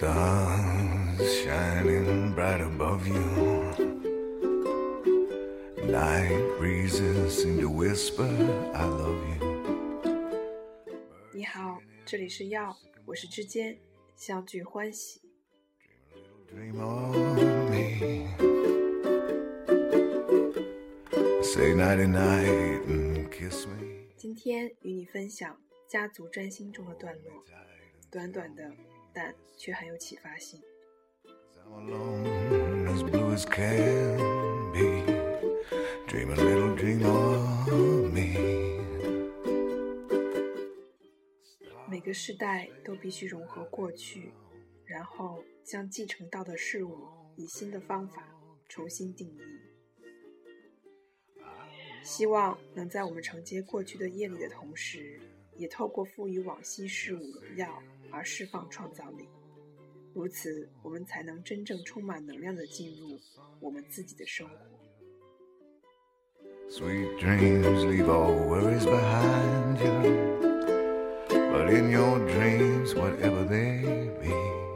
Stars shining bright above you. Night breezes seem to whisper, I love you. 你好，这里是药，我是之间，相聚欢喜。Dream me. Say nighty night and kiss me. 今天与你分享家族占星中的段落，短短的，但却很有启发性。每个世代都必须融合过去，然后将继承到的事物以新的方法重新定义。希望能在我们承接过去的业力的同时，也透过赋予往昔事物荣耀而释放创造力。如此，我们才能真正充满能量的进入我们自己的生活。Sweet dreams leave all worries behind you. But in your dreams, whatever they be.